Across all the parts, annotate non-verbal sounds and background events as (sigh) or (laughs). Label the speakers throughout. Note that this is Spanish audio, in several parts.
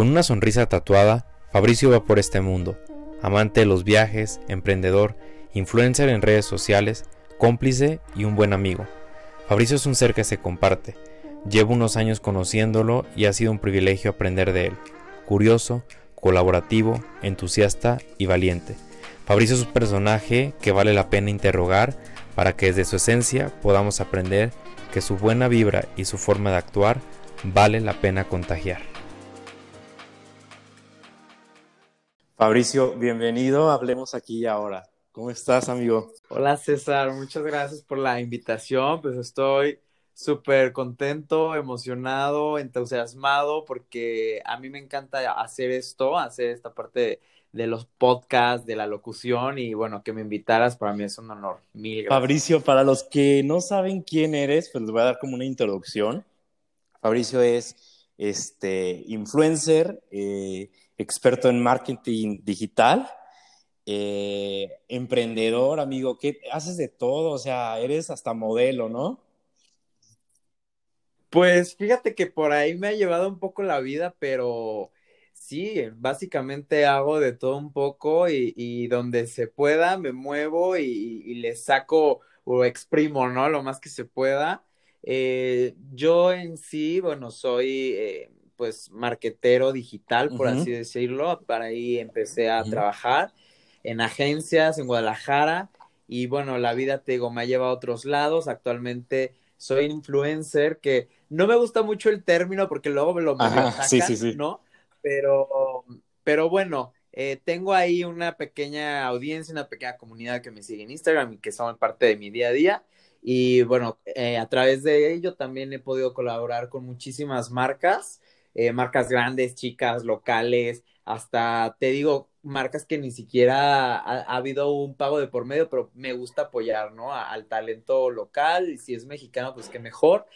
Speaker 1: Con una sonrisa tatuada, Fabricio va por este mundo, amante de los viajes, emprendedor, influencer en redes sociales, cómplice y un buen amigo. Fabricio es un ser que se comparte. Llevo unos años conociéndolo y ha sido un privilegio aprender de él. Curioso, colaborativo, entusiasta y valiente. Fabricio es un personaje que vale la pena interrogar para que desde su esencia podamos aprender que su buena vibra y su forma de actuar vale la pena contagiar. Fabricio, bienvenido, hablemos aquí y ahora. ¿Cómo estás, amigo?
Speaker 2: Hola, César, muchas gracias por la invitación. Pues estoy súper contento, emocionado, entusiasmado, porque a mí me encanta hacer esto, hacer esta parte de, los podcasts, de la locución, y bueno, que me invitaras para mí es un honor. Mil
Speaker 1: gracias. Fabricio, para los que no saben quién eres, pues les voy a dar como una introducción. Fabricio es este influencer, eh, experto en marketing digital, eh, emprendedor, amigo, que haces de todo, o sea, eres hasta modelo, ¿no?
Speaker 2: Pues fíjate que por ahí me ha llevado un poco la vida, pero sí, básicamente hago de todo un poco y, donde se pueda me muevo y, le saco o exprimo, ¿no? Lo más que se pueda. Eh, yo en sí, bueno, soy eh, pues marquetero digital, por así decirlo. Para ahí empecé a trabajar en agencias en Guadalajara y bueno, la vida, te digo, me ha llevado a otros lados. Actualmente soy influencer, que no me gusta mucho el término porque luego me lo me
Speaker 1: sí, sí, sí.
Speaker 2: ¿no? Pero, pero bueno, eh, tengo ahí una pequeña audiencia, una pequeña comunidad que me sigue en Instagram y que son parte de mi día a día. Y bueno, eh, a través de ello también he podido colaborar con muchísimas marcas eh, marcas grandes, chicas, locales, hasta te digo, marcas que ni siquiera ha, habido un pago de por medio, pero me gusta apoyar, ¿no? al talento local, y si es mexicano, pues qué mejor.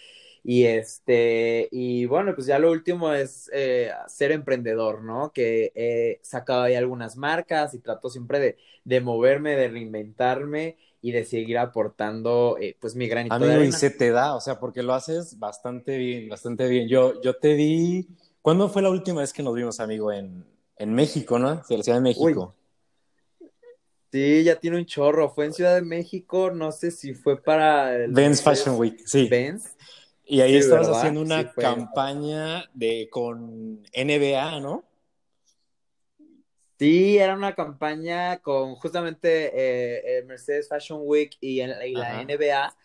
Speaker 2: Y este, y bueno, pues ya lo último es eh, ser emprendedor, ¿no? Que he sacado ahí algunas marcas y trato siempre de, de moverme, de reinventarme y de seguir aportando eh, pues mi granito
Speaker 1: Amigo,
Speaker 2: de arena.
Speaker 1: y se te da, o sea, porque lo haces bastante bien, bastante bien. Yo, yo te di, ¿cuándo fue la última vez que nos vimos, amigo? En, en México, ¿no? En la Ciudad de México.
Speaker 2: Sí, ya tiene un chorro. Fue en Ciudad de México, no sé si fue para
Speaker 1: el Ben's Fashion Week, sí.
Speaker 2: Ben's.
Speaker 1: Y ahí estabas haciendo una campaña de con NBA, ¿no?
Speaker 2: Sí, era una campaña con justamente eh, Mercedes Fashion Week y, la NBA,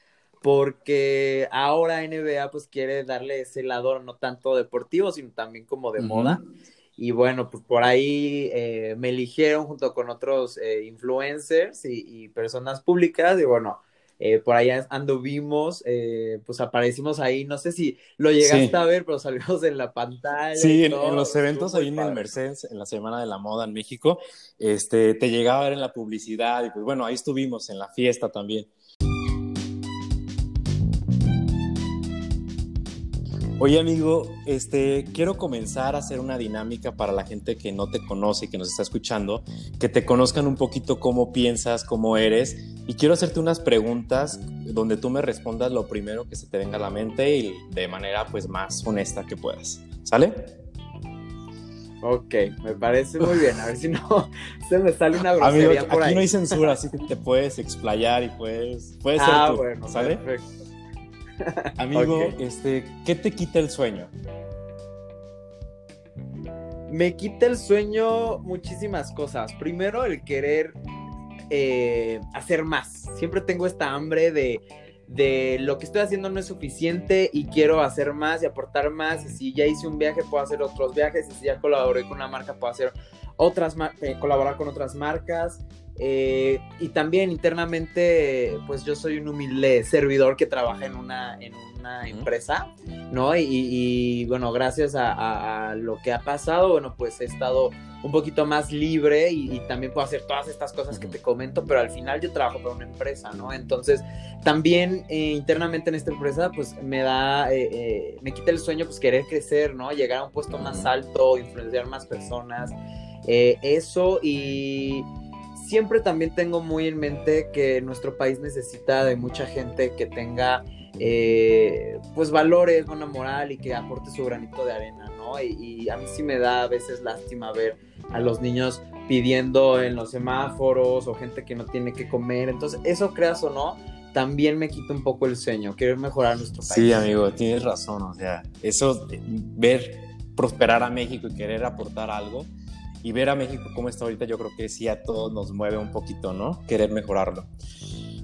Speaker 2: porque ahora NBA pues quiere darle ese lado no tanto deportivo, sino también como de moda. Y bueno, pues por ahí eh, me eligieron junto con otros eh, influencers y, y, personas públicas y bueno, eh, por ahí anduvimos, eh, pues aparecimos ahí, no sé si lo llegaste a ver, pero salimos en la pantalla.
Speaker 1: Sí, en, los eventos ahí en el Mercedes, en la Semana de la Moda en México, este, te llegaba a ver en la publicidad y pues bueno, ahí estuvimos en la fiesta también. Oye amigo, este, quiero comenzar a hacer una dinámica para la gente que no te conoce y que nos está escuchando, que te conozcan un poquito cómo piensas, cómo eres, y quiero hacerte unas preguntas donde tú me respondas lo primero que se te venga a la mente y de manera pues más honesta que puedas. ¿Sale?
Speaker 2: Ok, me parece muy bien. A ver si no (laughs) se me sale una grosería
Speaker 1: Amigo, aquí no hay censura, así que te puedes explayar y puedes, puedes
Speaker 2: ah,
Speaker 1: ser tú,
Speaker 2: bueno,
Speaker 1: ¿sale?
Speaker 2: Perfecto.
Speaker 1: Amigo, este, ¿qué te quita el sueño?
Speaker 2: Me quita el sueño muchísimas cosas. Primero, el querer eh, hacer más. Siempre tengo esta hambre de, de lo que estoy haciendo no es suficiente y quiero hacer más y aportar más. Y si ya hice un viaje, puedo hacer otros viajes. Y si ya colaboré con una marca, puedo hacer otras, eh, colaborar con otras marcas. Eh, y también internamente, pues yo soy un humilde servidor que trabaja en una, en una empresa, ¿no? Y, bueno, gracias a, lo que ha pasado, bueno, pues he estado un poquito más libre y, también puedo hacer todas estas cosas que te comento, pero al final yo trabajo para una empresa, ¿no? Entonces, también eh, internamente en esta empresa, pues me da, eh, me quita el sueño, pues querer crecer, ¿no? Llegar a un puesto más alto, influenciar más personas, eso y siempre también tengo muy en mente que nuestro país necesita de mucha gente que tenga eh, pues valores, buena moral y que aporte su granito de arena, ¿no? Y, y, a mí sí me da a veces lástima ver a los niños pidiendo en los semáforos o gente que no tiene que comer. Entonces, eso creas o no, también me quita un poco el sueño, querer mejorar nuestro país.
Speaker 1: Sí, amigo, tienes razón, o sea, eso, ver prosperar a México y querer aportar algo y ver a México como está ahorita, yo creo que sí a todos nos mueve un poquito, ¿no? Querer mejorarlo.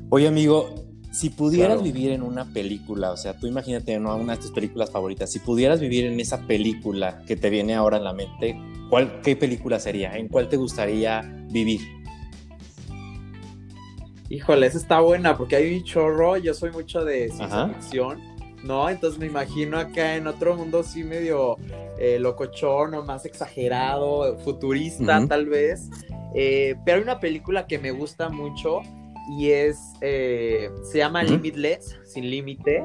Speaker 1: Oye, amigo, si pudieras vivir en una película, o sea, tú imagínate ¿no? una de tus películas favoritas, si pudieras vivir en esa película que te viene ahora en la mente, ¿cuál, ¿qué película sería? ¿En cuál te gustaría vivir?
Speaker 2: Híjole, esa está buena porque hay un chorro, yo soy mucho de ciencia ficción, ¿no? Entonces me imagino acá en otro mundo sí medio eh, locochón o más exagerado, futurista tal vez. Eh, pero hay una película que me gusta mucho y es, eh, se llama Limitless, sin límite.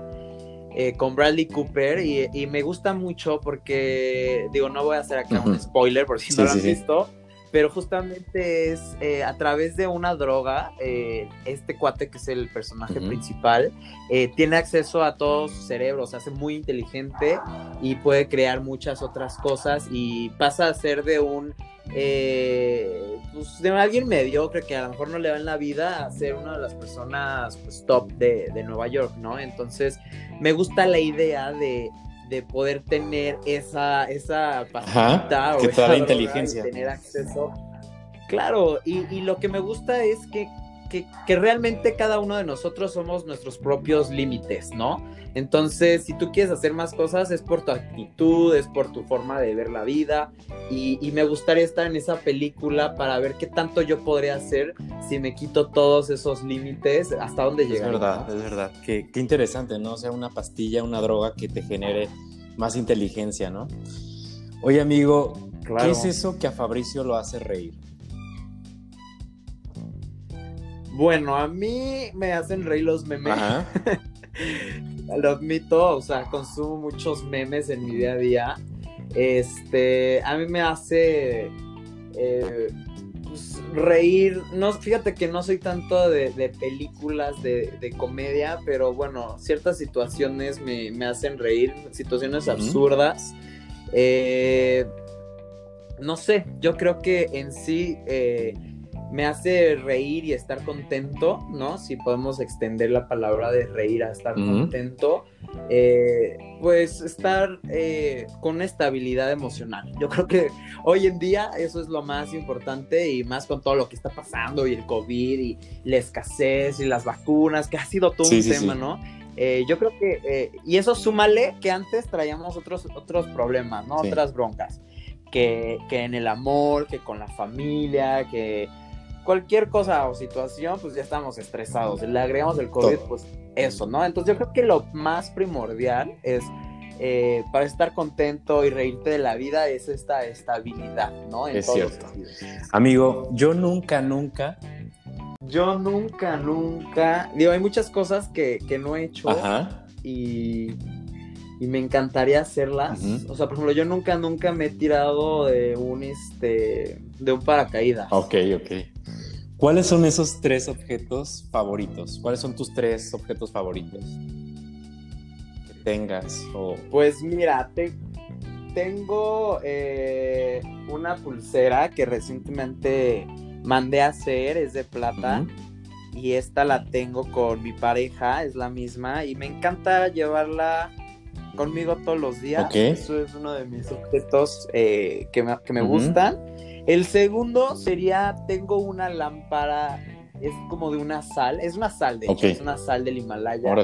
Speaker 2: Eh, con Bradley Cooper y, me gusta mucho porque, digo, no voy a hacer acá un spoiler por si no lo han visto, pero justamente es eh, a través de una droga, eh, este cuate que es el personaje principal, eh, tiene acceso a todo su cerebro, se hace muy inteligente y puede crear muchas otras cosas y pasa a ser de un, pues de alguien mediocre que a lo mejor no le va en la vida a ser una de las personas pues, top de, de Nueva York, ¿no? Entonces me gusta la idea de de poder tener esa, esa
Speaker 1: pastita o esa inteligencia.
Speaker 2: tener acceso. Claro, y, lo que me gusta es que, que, realmente cada uno de nosotros somos nuestros propios límites, ¿no? Entonces, si tú quieres hacer más cosas, es por tu actitud, es por tu forma de ver la vida. Y, me gustaría estar en esa película para ver qué tanto yo podría hacer si me quito todos esos límites, hasta dónde llegar.
Speaker 1: Es verdad, es verdad. Qué, qué interesante, ¿no? O sea, una pastilla, una droga que te genere más inteligencia, ¿no? Oye, amigo, ¿qué es eso que a Fabricio lo hace reír?
Speaker 2: Bueno, a mí me hacen reír los memes. (laughs) lo admito, o sea, consumo muchos memes en mi día a día. Este, a mí me hace eh, pues, reír. No, fíjate que no soy tanto de, películas de, comedia, pero bueno, ciertas situaciones me, hacen reír, situaciones absurdas. Eh, no sé, yo creo que en sí eh, me hace reír y estar contento, ¿no? Si podemos extender la palabra de reír a estar contento, eh, pues estar eh, con estabilidad emocional. Yo creo que hoy en día eso es lo más importante y más con todo lo que está pasando y el COVID y la escasez y las vacunas, que ha sido todo un tema, ¿no? Eh, yo creo que, y eso súmale que antes traíamos otros, otros problemas, ¿no? Otras broncas. Que, que en el amor, que con la familia, que cualquier cosa o situación, pues ya estamos estresados. Le agregamos el COVID, pues eso, ¿no? Entonces yo creo que lo más primordial es, eh, para estar contento y reírte de la vida, es esta estabilidad, ¿no?
Speaker 1: es cierto. Amigo, yo nunca, nunca...
Speaker 2: Yo nunca, nunca... Digo, hay muchas cosas que, que no he hecho y y me encantaría hacerlas. O sea, por ejemplo, yo nunca, nunca me he tirado de un, este, de un paracaídas.
Speaker 1: Ok, ok. ¿Cuáles son esos tres objetos favoritos? ¿Cuáles son tus tres objetos favoritos que tengas? O...
Speaker 2: Pues mira, te, tengo eh, una pulsera que recientemente mandé a hacer, es de plata. Y esta la tengo con mi pareja, es la misma. Y me encanta llevarla conmigo todos los días. Eso es uno de mis objetos eh, que me, que me gustan. El segundo sería, tengo una lámpara, es como de una sal, es una sal de hecho, es una sal del Himalaya.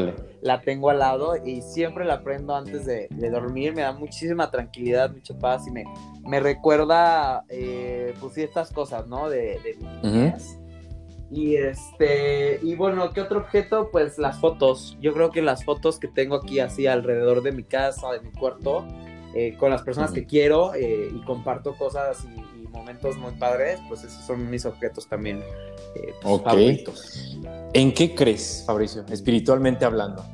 Speaker 2: La tengo al lado y siempre la prendo antes de, dormir, me da muchísima tranquilidad, mucha paz y me, me recuerda, eh, pues estas cosas, ¿no? De, de y este, y bueno, ¿qué otro objeto? Pues las fotos. Yo creo que las fotos que tengo aquí así alrededor de mi casa, de mi cuarto, eh, con las personas que quiero eh, y comparto cosas y, momentos muy padres, pues esos son mis objetos también eh, pues, favoritos.
Speaker 1: ¿En qué crees, Fabricio, espiritualmente hablando?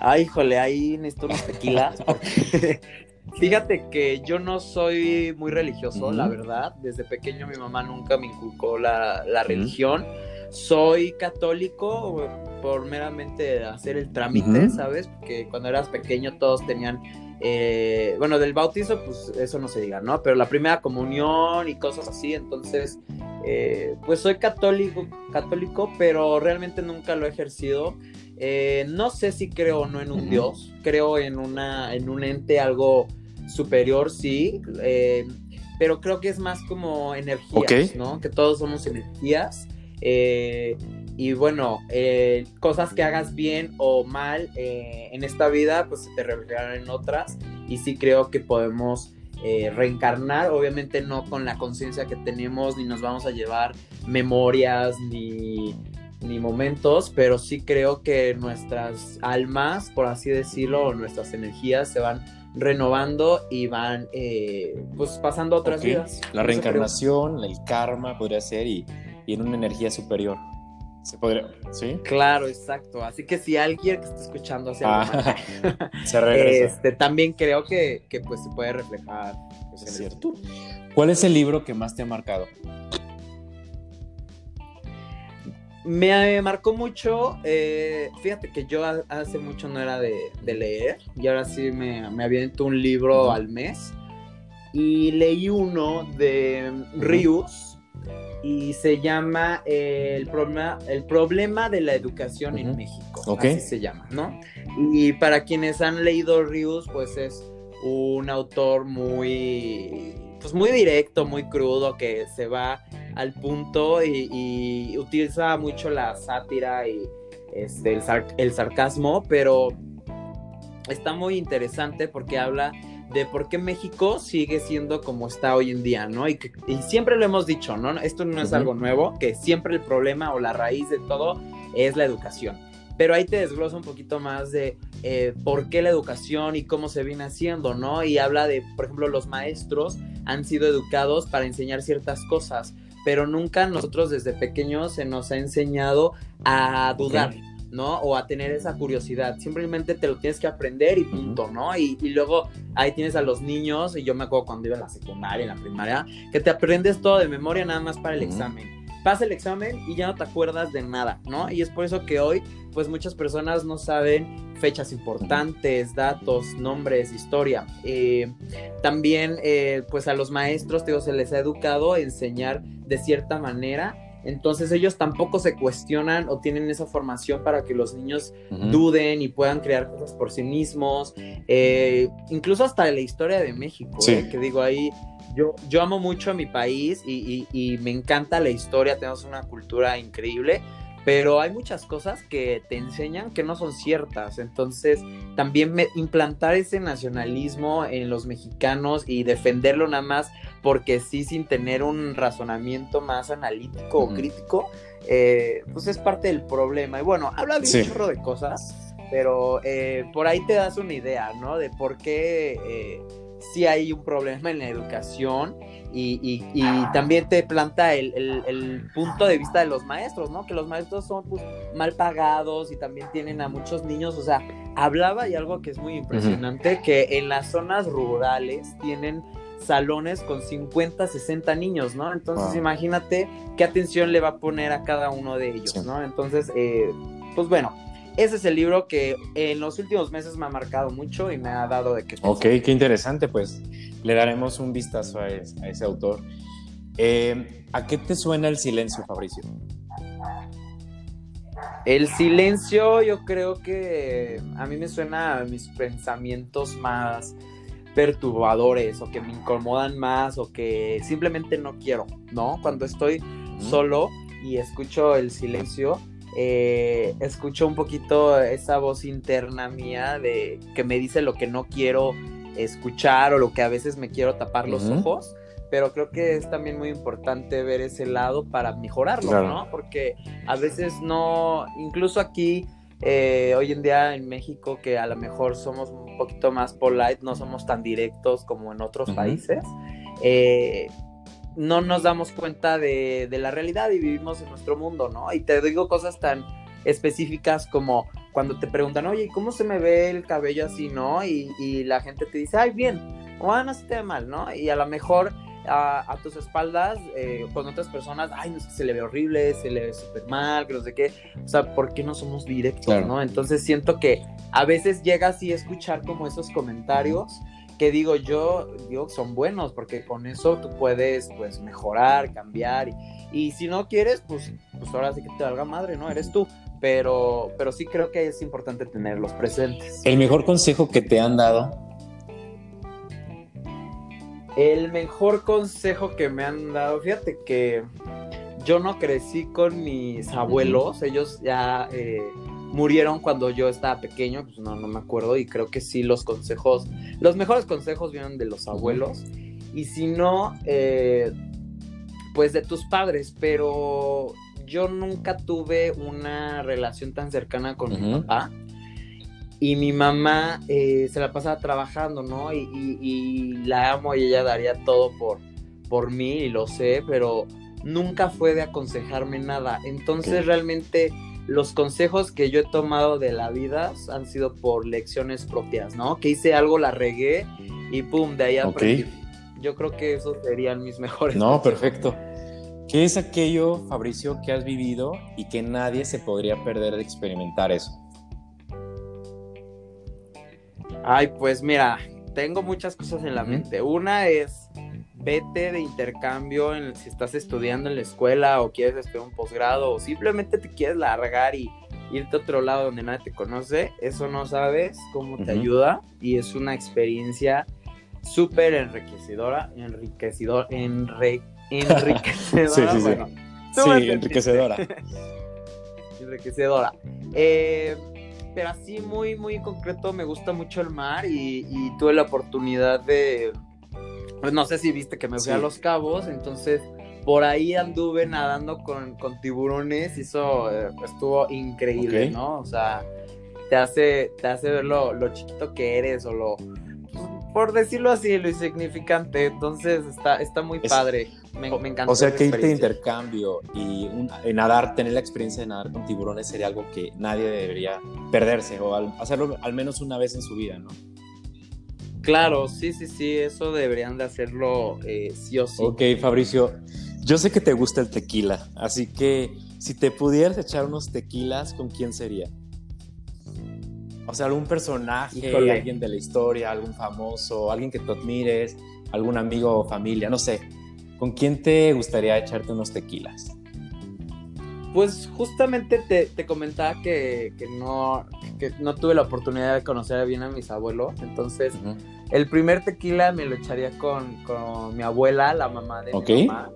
Speaker 2: Ay, híjole, ahí necesito unas tequilas. (laughs) (laughs) Fíjate que yo no soy muy religioso, la verdad. Desde pequeño mi mamá nunca me inculcó la, religión. Soy católico por meramente hacer el trámite, ¿sabes? Porque cuando eras pequeño todos tenían eh, bueno, del bautizo, pues eso no se diga, ¿no? Pero la primera comunión y cosas así, entonces, eh, pues soy católico, católico, pero realmente nunca lo he ejercido. Eh, no sé si creo o no en un Dios, creo en, una, en un ente algo superior, sí, pero creo que es más como energías, ¿no? Que todos somos energías. Y bueno, cosas que hagas bien o mal en esta vida, pues se te reflejarán en otras. Y sí creo que podemos eh, reencarnar, obviamente no con la conciencia que tenemos, ni nos vamos a llevar memorias, ni, ni momentos, pero sí creo que nuestras almas, por así decirlo, nuestras energías se van renovando y van eh, pues pasando otras vidas.
Speaker 1: La reencarnación, el karma podría ser y, y en una energía superior. Se podría, ¿sí?
Speaker 2: Claro, exacto. Así que si alguien que está escuchando hace ah, (laughs)
Speaker 1: se regresa.
Speaker 2: Este, también creo que, pues se puede reflejar pues,
Speaker 1: es cierto. ¿Cuál es el libro que más te ha marcado?
Speaker 2: Me marcó mucho, eh, fíjate que yo hace mucho no era de, leer y ahora sí me, me aviento un libro al mes y leí uno de Rius, y se llama eh, el, problema, el problema de la educación en México. Así se llama, ¿no? Y para quienes han leído Rius, pues es un autor muy, pues muy directo, muy crudo, que se va al punto y, utiliza mucho la sátira y este, el, el sarcasmo, pero está muy interesante porque habla de por qué México sigue siendo como está hoy en día, ¿no? Y, que, siempre lo hemos dicho, ¿no? Esto no es algo nuevo, que siempre el problema o la raíz de todo es la educación. Pero ahí te desglosa un poquito más de eh, por qué la educación y cómo se viene haciendo, ¿no? Y habla de, por ejemplo, los maestros han sido educados para enseñar ciertas cosas, pero nunca nosotros desde pequeños se nos ha enseñado a dudar. ¿No? O a tener esa curiosidad. Simplemente te lo tienes que aprender y punto, ¿no? Y, luego ahí tienes a los niños, y yo me acuerdo cuando iba en la secundaria, en la primaria, que te aprendes todo de memoria nada más para el examen. Pasa el examen y ya no te acuerdas de nada, ¿no? Y es por eso que hoy, pues muchas personas no saben fechas importantes, datos, nombres, historia. Eh, también, eh, pues a los maestros, digo, se les ha educado a enseñar de cierta manera entonces ellos tampoco se cuestionan o tienen esa formación para que los niños duden y puedan crear cosas por sí mismos. Eh, incluso hasta la historia de México, ¿eh? que digo ahí, yo, yo amo mucho a mi país y, y me encanta la historia, tenemos una cultura increíble pero hay muchas cosas que te enseñan que no son ciertas. Entonces, también implantar ese nacionalismo en los mexicanos y defenderlo nada más porque sí, sin tener un razonamiento más analítico o crítico, eh, pues es parte del problema. Y bueno, habla de un chorro de cosas, pero eh, por ahí te das una idea, ¿no? De por qué eh, sí hay un problema en la educación y, también te planta el, punto de vista de los maestros, ¿no? Que los maestros son pues, mal pagados y también tienen a muchos niños, o sea, hablaba y algo que es muy impresionante, que en las zonas rurales tienen salones con 50, 60 niños, ¿no? Entonces imagínate qué atención le va a poner a cada uno de ellos, ¿no? Entonces, eh, pues bueno, ese es el libro que en los últimos meses me ha marcado mucho y me ha dado de qué
Speaker 1: Ok, qué interesante, pues le daremos un vistazo a, ese autor. Eh, ¿A qué te suena el silencio, Fabricio?
Speaker 2: El silencio yo creo que a mí me suena a mis pensamientos más perturbadores o que me incomodan más o que simplemente no quiero, ¿no? Cuando estoy solo y escucho el silencio, eh, escucho un poquito esa voz interna mía de que me dice lo que no quiero escuchar o lo que a veces me quiero tapar los ojos, pero creo que es también muy importante ver ese lado para mejorarlo, ¿no? Porque a veces no, incluso aquí, eh, hoy en día en México, que a lo mejor somos un poquito más polite, no somos tan directos como en otros países, eh, no nos damos cuenta de, de, la realidad y vivimos en nuestro mundo, ¿no? Y te digo cosas tan específicas como cuando te preguntan, oye, ¿cómo se me ve el cabello así, no? Y, la gente te dice, ay, bien, o ah, no se te ve mal, ¿no? Y a lo mejor a, tus espaldas eh, con otras personas, ay, no es que se le ve horrible, se le ve súper mal, que no sé qué. O sea, ¿por qué no somos directos, no? Entonces siento que a veces llegas así a escuchar como esos comentarios que digo yo, digo, son buenos, porque con eso tú puedes, pues, mejorar, cambiar, y, si no quieres, pues, pues ahora sí que te valga madre, ¿no? Eres tú, pero, pero sí creo que es importante tenerlos presentes.
Speaker 1: ¿El mejor consejo que te han dado?
Speaker 2: El mejor consejo que me han dado, fíjate que yo no crecí con mis abuelos, ellos ya... Eh, murieron cuando yo estaba pequeño, pues no, no me acuerdo y creo que sí los consejos, los mejores consejos vienen de los abuelos y si no, eh, pues de tus padres, pero yo nunca tuve una relación tan cercana con mi papá y mi mamá eh, se la pasaba trabajando, ¿no? Y, la amo y ella daría todo por, por mí y lo sé, pero nunca fue de aconsejarme nada. Entonces realmente los consejos que yo he tomado de la vida han sido por lecciones propias, ¿no? Que hice algo, la regué y pum, de ahí aprendí. Yo creo que esos serían mis (laughs) mejores.
Speaker 1: No, perfecto. ¿Qué es aquello, Fabricio, que has vivido y que nadie se podría perder de experimentar eso?
Speaker 2: Ay, pues mira, tengo muchas cosas en la mente. Una es vete de intercambio en, si estás estudiando en la escuela o quieres estudiar un posgrado o simplemente te quieres largar y irte a otro lado donde nadie te conoce, eso no sabes cómo te ayuda y es una experiencia súper enriquecedora, enriquecedor, (laughs) enriquecedora. sí, sí,
Speaker 1: sí. sí enriquecedora. (laughs)
Speaker 2: enriquecedora. Eh, pero así muy, muy concreto, me gusta mucho el mar y tuve la oportunidad de pues no sé si viste que me fui a Los Cabos, entonces por ahí anduve nadando con, tiburones y eso eh, estuvo increíble, ¿no? O sea, te hace, te hace ver lo, chiquito que eres o lo, por decirlo así, lo insignificante. Entonces está, está muy padre. Me, me encantó.
Speaker 1: O sea, que irte de intercambio y nadar, tener la experiencia de nadar con tiburones sería algo que nadie debería perderse o hacerlo al menos una vez en su vida, ¿no?
Speaker 2: Claro, sí, sí, sí, eso deberían de hacerlo eh, sí o sí.
Speaker 1: Ok, Fabricio, yo sé que te gusta el tequila, así que si te pudieras echar unos tequilas, ¿con quién sería? O sea, algún personaje, alguien de la historia, algún famoso, alguien que tú admires, algún amigo o familia, no sé. ¿Con quién te gustaría echarte unos tequilas?
Speaker 2: Pues justamente te, comentaba que, no, no tuve la oportunidad de conocer bien a mis abuelos. Entonces, el primer tequila me lo echaría con, mi abuela, la mamá de mi mamá.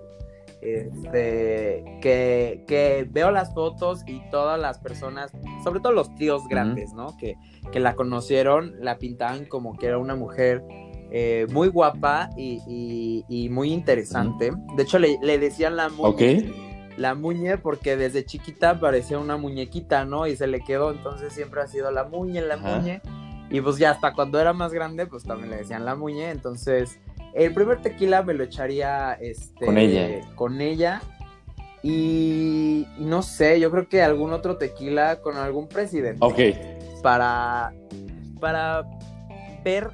Speaker 2: Este, que, veo las fotos y todas las personas, sobre todo los tíos grandes, ¿no? Que, que la conocieron, la pintaban como que era una mujer eh, muy guapa y, muy interesante. De hecho, le, decían la mujer la muñe porque desde chiquita parecía una muñequita, ¿no? Y se le quedó, entonces siempre ha sido la muñe, la muñe. Y pues ya hasta cuando era más grande, pues también le decían la muñe. Entonces, el primer tequila me lo echaría este,
Speaker 1: con ella.
Speaker 2: Con ella. Y, no sé, yo creo que algún otro tequila con algún presidente.
Speaker 1: Ok.
Speaker 2: Para, para ver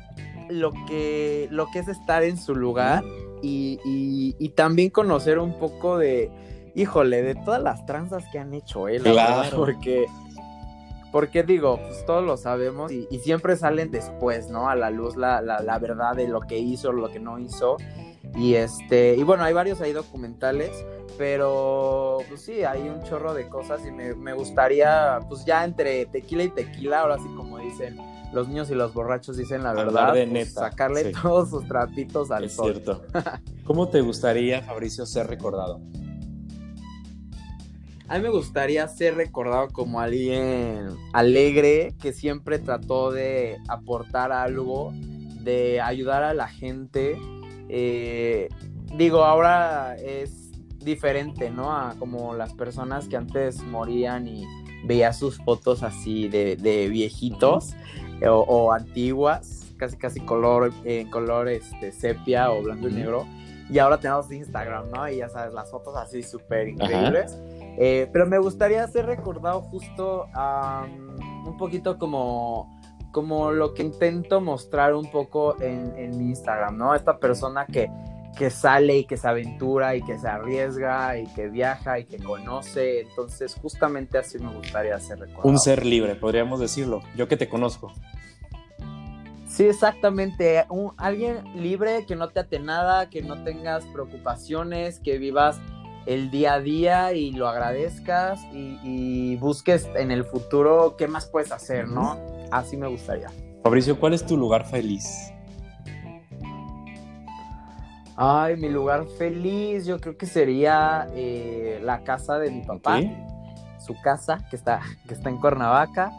Speaker 2: lo que, lo que es estar en su lugar y, y también conocer un poco de, híjole, de todas las tranzas que han hecho él, claro. porque, porque digo, pues todos lo sabemos y, siempre salen después, ¿no? A la luz la, la, verdad de lo que hizo, lo que no hizo. Y este, y bueno, hay varios ahí documentales, pero pues sí, hay un chorro de cosas y me, me gustaría, pues ya entre tequila y tequila, ahora sí como dicen los niños y los borrachos dicen la verdad, de pues, sacarle todos sus trapitos al es Cierto. (laughs)
Speaker 1: ¿Cómo te gustaría, Fabricio, ser recordado?
Speaker 2: A mí me gustaría ser recordado como alguien alegre que siempre trató de aportar algo, de ayudar a la gente. Eh, digo, ahora es diferente, ¿no? A como las personas que antes morían y veía sus fotos así de, viejitos o, antiguas, casi casi color, en color este, sepia o blanco y negro. Y ahora tenemos Instagram, ¿no? Y ya sabes, las fotos así súper increíbles. Eh, pero me gustaría ser recordado justo un poquito como, como lo que intento mostrar un poco en, mi Instagram, ¿no? Esta persona que, que sale y que se aventura y que se arriesga y que viaja y que conoce. Entonces, justamente así me gustaría ser recordado.
Speaker 1: Un ser libre, podríamos decirlo. Yo que te conozco.
Speaker 2: Sí, exactamente. Un, alguien libre que no te ate nada, que no tengas preocupaciones, que vivas el día a día y lo agradezcas y, y busques en el futuro qué más puedes hacer, ¿no? Así me gustaría.
Speaker 1: Fabricio, ¿cuál es tu lugar feliz?
Speaker 2: Ay, mi lugar feliz, yo creo que sería eh, la casa de mi papá, su casa que está, que está en Cuernavaca.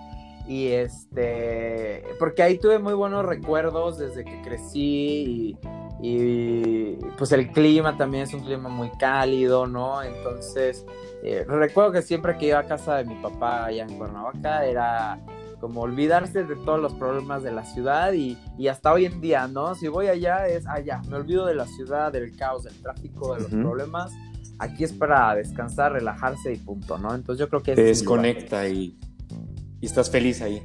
Speaker 2: Y este, porque ahí tuve muy buenos recuerdos desde que crecí y, y, pues el clima también es un clima muy cálido, ¿no? Entonces, eh, recuerdo que siempre que iba a casa de mi papá allá en Cuernavaca era como olvidarse de todos los problemas de la ciudad y, y hasta hoy en día, ¿no? Si voy allá es allá, me olvido de la ciudad, del caos, del tráfico, de los
Speaker 1: Ujú.
Speaker 2: problemas. Aquí es para descansar, relajarse y punto, ¿no? Entonces yo creo que
Speaker 1: Te
Speaker 2: es
Speaker 1: desconecta y, y estás feliz ahí.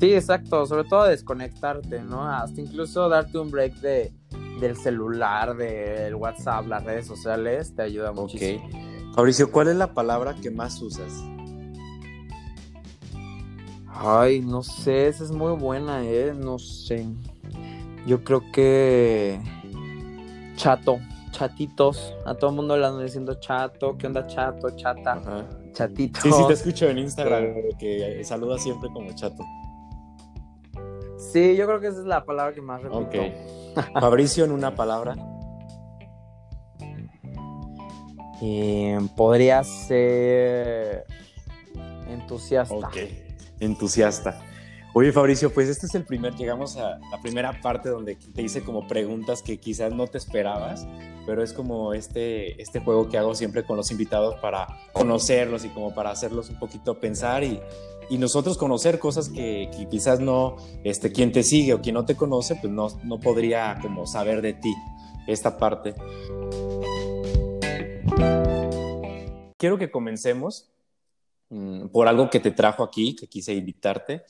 Speaker 2: Sí, exacto, sobre todo desconectarte, ¿no? Hasta incluso darte un break de, del celular, del WhatsApp, las redes sociales, te ayuda muchísimo.
Speaker 1: Ok. Fabricio, ¿cuál es la palabra que más usas?
Speaker 2: Ay, no sé, esa es muy buena, ¿eh? No sé. Yo creo que chato, chatitos. A todo el mundo le ando diciendo chato, ¿qué onda chato, chata,
Speaker 1: Ajá.
Speaker 2: chatito?
Speaker 1: Sí, sí, te escucho en Instagram, (laughs) que saludas siempre como chato.
Speaker 2: Sí, yo creo que esa es la palabra que más repito.
Speaker 1: Ok. Fabricio, en una palabra.
Speaker 2: Eh, podría ser entusiasta.
Speaker 1: Ok. Entusiasta. Oye, Fabricio, pues este es el primer, llegamos a la primera parte donde te hice como preguntas que quizás no te esperabas, pero es como este, este juego que hago siempre con los invitados para conocerlos y como para hacerlos un poquito pensar y, y nosotros conocer cosas que, que quizás no, este, quien te sigue o quien no te conoce, pues no, no podría como saber de ti esta parte. Quiero que comencemos mm, por algo que te trajo aquí, que quise invitarte.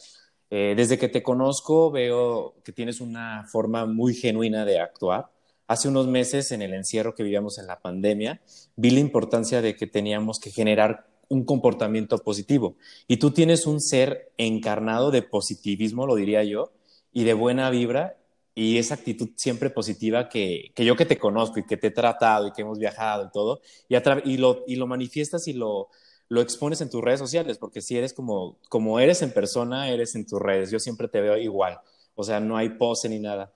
Speaker 1: Eh, desde que te conozco veo que tienes una forma muy genuina de actuar. Hace unos meses, en el encierro que vivíamos en la pandemia, vi la importancia de que teníamos que generar un comportamiento positivo. Y tú tienes un ser encarnado de positivismo, lo diría yo, y de buena vibra, y esa actitud siempre positiva que, yo que te conozco y que te he tratado y que hemos viajado y todo, y, y, lo, y lo manifiestas y lo, lo expones en tus redes sociales, porque si eres como, como eres en persona, eres en tus redes. Yo siempre te veo igual. O sea, no hay pose ni nada.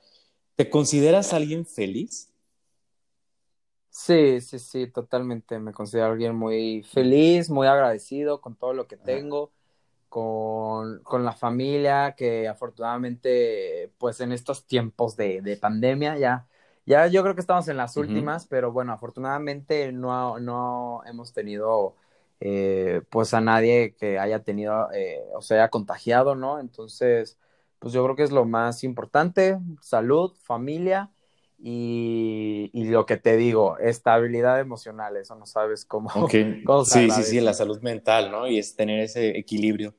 Speaker 1: ¿Te consideras alguien feliz?
Speaker 2: Sí, sí, sí, totalmente. Me considero alguien muy feliz, muy agradecido con todo lo que
Speaker 1: Ajá.
Speaker 2: tengo, con, con la familia, que afortunadamente, pues en estos tiempos de, de pandemia ya, ya yo creo que estamos en las últimas, pero bueno, afortunadamente no, no hemos tenido eh, pues a nadie que haya tenido eh, o se haya contagiado, ¿no? Entonces, pues yo creo que es lo más importante, salud, familia. Y, y lo que te digo, estabilidad emocional, eso no sabes cómo, (laughs) cómo
Speaker 1: Sí, sí, sí, la salud mental, ¿no? Y es tener ese equilibrio.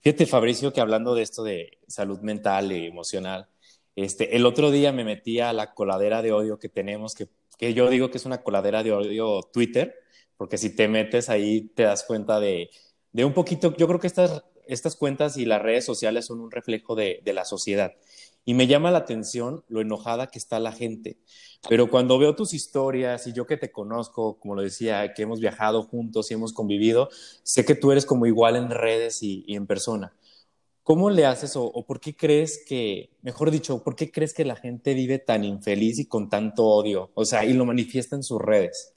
Speaker 1: Fíjate, Fabricio, que hablando de esto de salud mental y emocional, este, el otro día me metí a la coladera de odio que tenemos, que, que yo digo que es una coladera de odio Twitter, porque si te metes ahí te das cuenta de, un poquito, yo creo que estas, estas cuentas y las redes sociales son un reflejo de, la sociedad. Y me llama la atención lo enojada que está la gente. Pero cuando veo tus historias y yo que te conozco, como lo decía, que hemos viajado juntos y hemos convivido, sé que tú eres como igual en redes y, y en persona. ¿Cómo le haces o, o por qué crees que, mejor dicho, por qué crees que la gente vive tan infeliz y con tanto odio? O sea, y lo manifiesta en sus redes.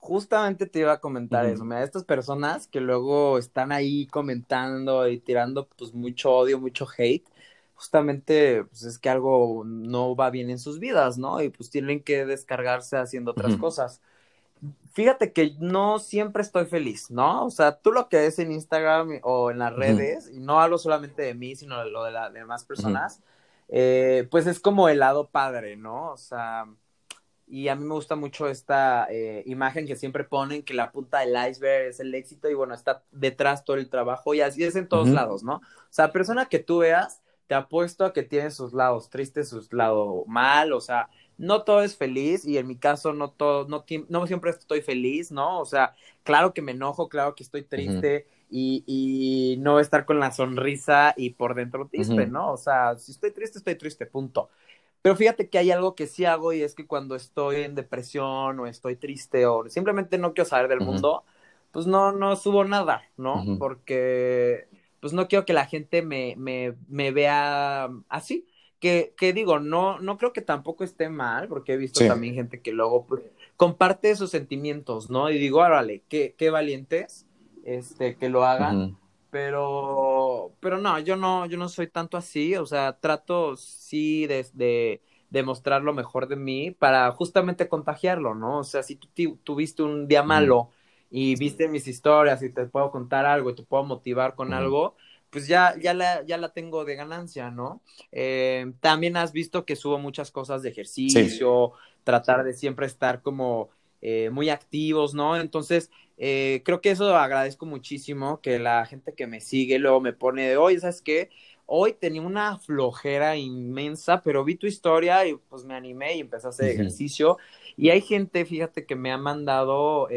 Speaker 2: Justamente te iba a comentar
Speaker 1: Ujú.
Speaker 2: eso, mira, estas personas que luego están ahí comentando y tirando pues mucho odio, mucho hate, justamente pues es que algo no va bien en sus vidas, ¿no? Y pues tienen que descargarse haciendo otras cosas. Fíjate que no siempre estoy feliz, ¿no? O sea, tú lo que ves en Instagram o en las redes, y no hablo solamente de mí, sino de lo de las demás personas, eh, pues es como el lado padre, ¿no? O sea, y a mí me gusta mucho esta eh, imagen que siempre ponen, que la punta del iceberg es el éxito y bueno, está detrás todo el trabajo y así es en todos lados, ¿no? O sea, persona que tú veas, te apuesto a que tiene sus lados tristes, sus lados mal, o sea, no todo es feliz y en mi caso no todo, no, no siempre estoy feliz, ¿no? O sea, claro que me enojo, claro que estoy triste y, y, no estar con la sonrisa y por dentro triste, ¿no? O sea, si estoy triste, estoy triste, punto. Pero fíjate que hay algo que sí hago y es que cuando estoy en depresión o estoy triste o simplemente no quiero saber del mundo, pues no, no subo nada, ¿no? Porque pues no quiero que la gente me, me, me vea así. Que, que digo, no, no creo que tampoco esté mal, porque he visto también gente que luego pues, comparte sus sentimientos, ¿no? Y digo, órale, qué, qué valientes, este, que lo hagan, pero, pero no, yo no, yo no soy tanto así, o sea, trato sí de, de, mostrar lo mejor de mí para justamente contagiarlo, ¿no? O sea, si tú tuviste un día malo y viste mis historias y te puedo contar algo y te puedo motivar con algo, pues ya, ya, la, ya la tengo de ganancia, ¿no? Eh, también has visto que subo muchas cosas de ejercicio, tratar de siempre estar como eh, muy activos, ¿no? Entonces, eh, creo que eso agradezco muchísimo, que la gente que me sigue luego me pone de, oye, ¿sabes qué? Hoy tenía una flojera inmensa, pero vi tu historia y pues me animé y empecé a hacer ejercicio. Y hay gente, fíjate, que me ha mandado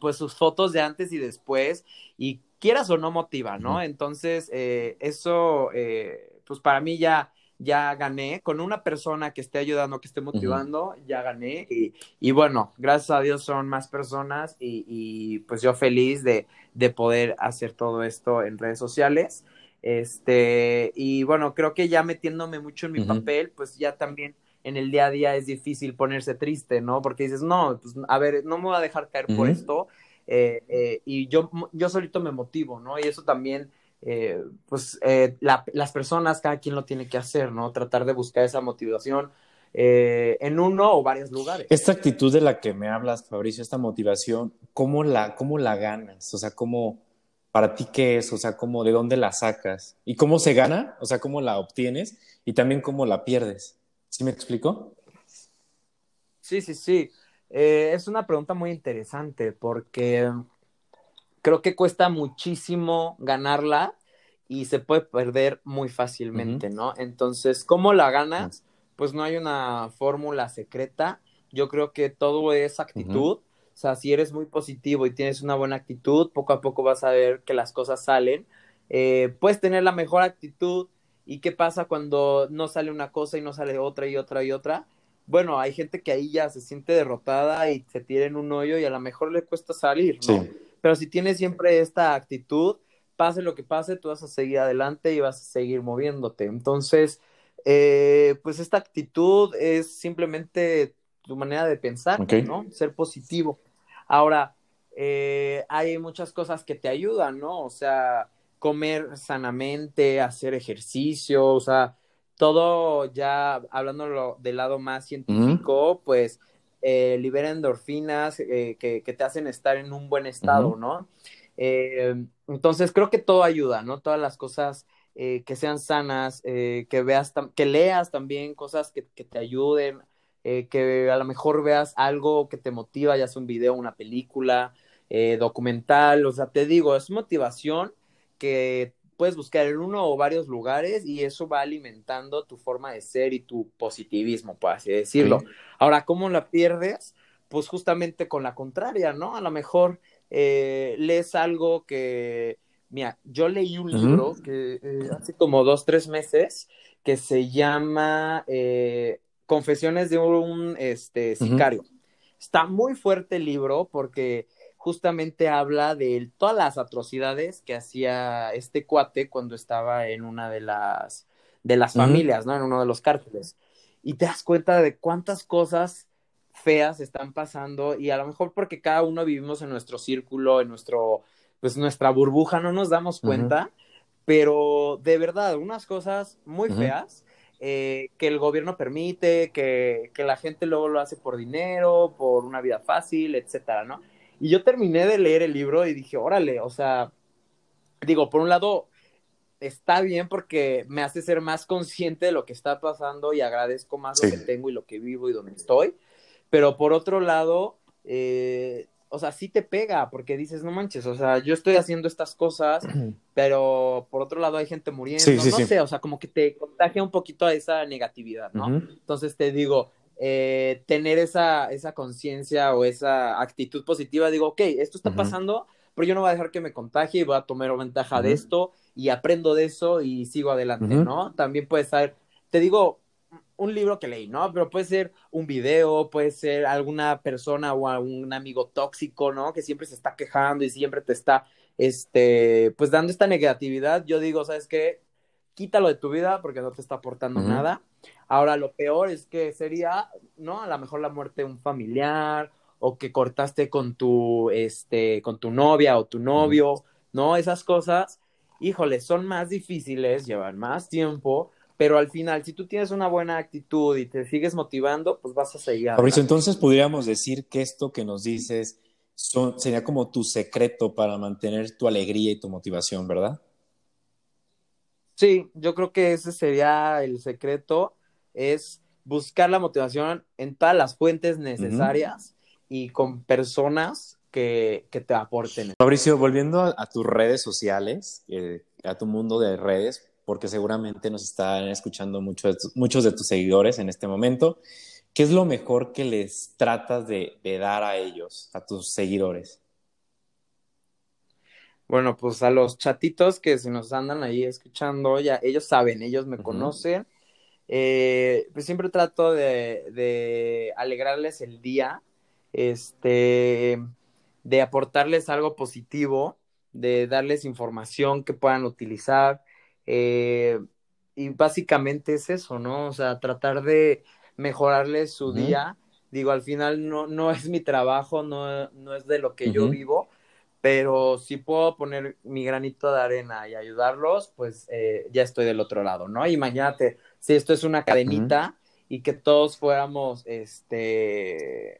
Speaker 2: pues sus fotos de antes y después y quieras o no motiva, ¿no? Entonces, eh, eso, eh, pues para mí ya, ya gané. Con una persona que esté ayudando, que esté motivando, ya gané. Y, y, bueno, gracias a Dios son más personas y, y pues yo feliz de, de, poder hacer todo esto en redes sociales. Este, y bueno, creo que ya metiéndome mucho en mi papel, pues ya también en el día a día es difícil ponerse triste, ¿no? Porque dices, no, pues a ver, no me voy a dejar caer por esto eh, eh, y yo, yo solito me motivo, ¿no? Y eso también, eh, pues las personas, cada quien lo tiene que hacer, ¿no? Tratar de buscar esa motivación en uno o varios lugares.
Speaker 1: Esta actitud de la que me hablas, Fabricio, esta motivación, ¿cómo la, cómo la ganas? O sea, ¿cómo, para ti qué es? O sea, ¿cómo, de dónde la sacas? ¿Y cómo se gana? O sea, ¿cómo la obtienes? Y también cómo la pierdes. ¿Sí me explico?
Speaker 2: Sí, sí, sí. Eh, es una pregunta muy interesante porque creo que cuesta muchísimo ganarla y se puede perder muy fácilmente, ¿no? Entonces, ¿cómo la ganas? Pues no hay una fórmula secreta. Yo creo que todo es actitud. O sea, si eres muy positivo y tienes una buena actitud, poco a poco vas a ver que las cosas salen. Eh, puedes tener la mejor actitud. ¿Y qué pasa cuando no sale una cosa y no sale otra y otra y otra? bueno, hay gente que ahí ya se siente derrotada y se tira en un hoyo y a lo mejor le cuesta salir, ¿no? Pero si tienes siempre esta actitud, pase lo que pase, tú vas a seguir adelante y vas a seguir moviéndote. Entonces, eh, pues esta actitud es simplemente tu manera de pensar, ¿no? Ser positivo. Ahora, eh, hay muchas cosas que te ayudan, ¿no? O sea, comer sanamente, hacer ejercicio, o sea, todo ya hablando del lado más científico, pues eh, libera endorfinas eh, que, te hacen estar en un buen estado, ¿no? Eh, entonces creo que todo ayuda, ¿no? Todas las cosas que sean sanas, que veas, que leas también cosas que, que te ayuden, que a lo mejor veas algo que te motiva, ya sea un video, una película, documental, o sea, te digo, es motivación que puedes buscar en uno o varios lugares y eso va alimentando tu forma de ser y tu positivismo, por así decirlo. Ahora, ¿cómo la pierdes? Pues justamente con la contraria, ¿no? A lo mejor eh, lees algo que, mira, yo leí un libro que eh, hace como dos, tres meses que se llama eh, Confesiones de un este, sicario. Está muy fuerte el libro porque justamente habla de todas las atrocidades que hacía este cuate cuando estaba en una de las de las familias, ¿no? En uno de los cárteles. Y te das cuenta de cuántas cosas feas están pasando y a lo mejor porque cada uno vivimos en nuestro círculo, en nuestro pues nuestra burbuja, no nos damos cuenta, pero de verdad, unas cosas muy feas eh, que el gobierno permite, que, que la gente luego lo hace por dinero, por una vida fácil, etcétera, ¿no? Y yo terminé de leer el libro y dije, órale, o sea, digo, por un lado, está bien porque me hace ser más consciente de lo que está pasando y agradezco más lo que tengo y lo que vivo y donde estoy. Pero por otro lado, eh, o sea, sí te pega, porque dices, no manches, o sea, yo estoy haciendo estas cosas, (clears throat) pero por otro lado hay gente muriendo, no sé, o sea, como que te contagia un poquito a esa negatividad, ¿no? Entonces te digo, eh, tener esa, esa conciencia o esa actitud positiva, digo, ok, esto está pasando, pero yo no voy a dejar que me contagie y voy a tomar ventaja de esto y aprendo de eso y sigo adelante, ¿no? También puede ser, te digo, un libro que leí, ¿no? Pero puede ser un video, puede ser alguna persona o un amigo tóxico, ¿no? Que siempre se está quejando y siempre te está, este, pues dando esta negatividad. Yo digo, ¿sabes qué? Quítalo de tu vida porque no te está aportando nada. Ahora, lo peor es que sería, ¿no? A lo mejor la muerte de un familiar o que cortaste con tu, este, con tu novia o tu novio, ¿no? Esas cosas, híjole, son más difíciles, llevan más tiempo, pero al final, si tú tienes una buena actitud y te sigues motivando, pues vas a seguir.
Speaker 3: Fabricio, entonces podríamos decir que esto que nos dices son, sería como tu secreto para mantener tu alegría y tu motivación, ¿verdad?
Speaker 2: Sí, yo creo que ese sería el secreto, es buscar la motivación en todas las fuentes necesarias y con personas que, te aporten.
Speaker 3: Fabricio, volviendo a, tus redes sociales, eh, a tu mundo de redes, porque seguramente nos están escuchando muchos, muchos de tus seguidores en este momento. ¿Qué es lo mejor que les tratas de, dar a ellos, a tus seguidores?
Speaker 2: Bueno, pues a los chatitos que se nos andan ahí escuchando, ya ellos saben, ellos me conocen. Eh, pues siempre trato de, de, alegrarles el día, este, de aportarles algo positivo, de darles información que puedan utilizar, eh, y básicamente es eso, ¿no? O sea, tratar de mejorarles su día. Digo, al final no, no es mi trabajo, no, no es de lo que yo vivo, pero si puedo poner mi granito de arena y ayudarlos, pues eh, ya estoy del otro lado, ¿no? Imagínate, si esto es una cadenita y que todos fuéramos, este,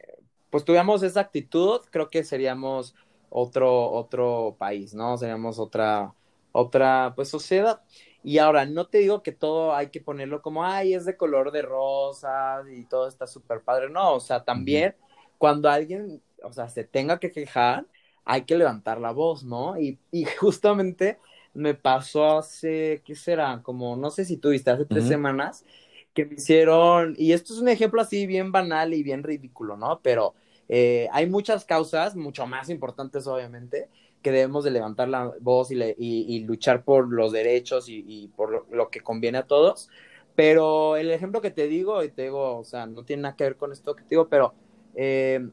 Speaker 2: pues tuviéramos esa actitud, creo que seríamos otro, otro país, ¿no? Seríamos otra, otra pues sociedad. Y ahora, no te digo que todo hay que ponerlo como, ay, es de color de rosa y todo está súper padre. No, o sea, también cuando alguien, o sea, se tenga que quejar, hay que levantar la voz, ¿no? Y, y (laughs) justamente me pasó hace, ¿qué será? Como, no sé si tuviste, hace tres semanas, que me hicieron, y esto es un ejemplo así bien banal y bien ridículo, ¿no? Pero eh, hay muchas causas, mucho más importantes, obviamente, que debemos de levantar la voz y, luchar por los derechos y, por lo, que conviene a todos. Pero el ejemplo que te digo, y te digo, o sea, no tiene nada que ver con esto que te digo, pero eh,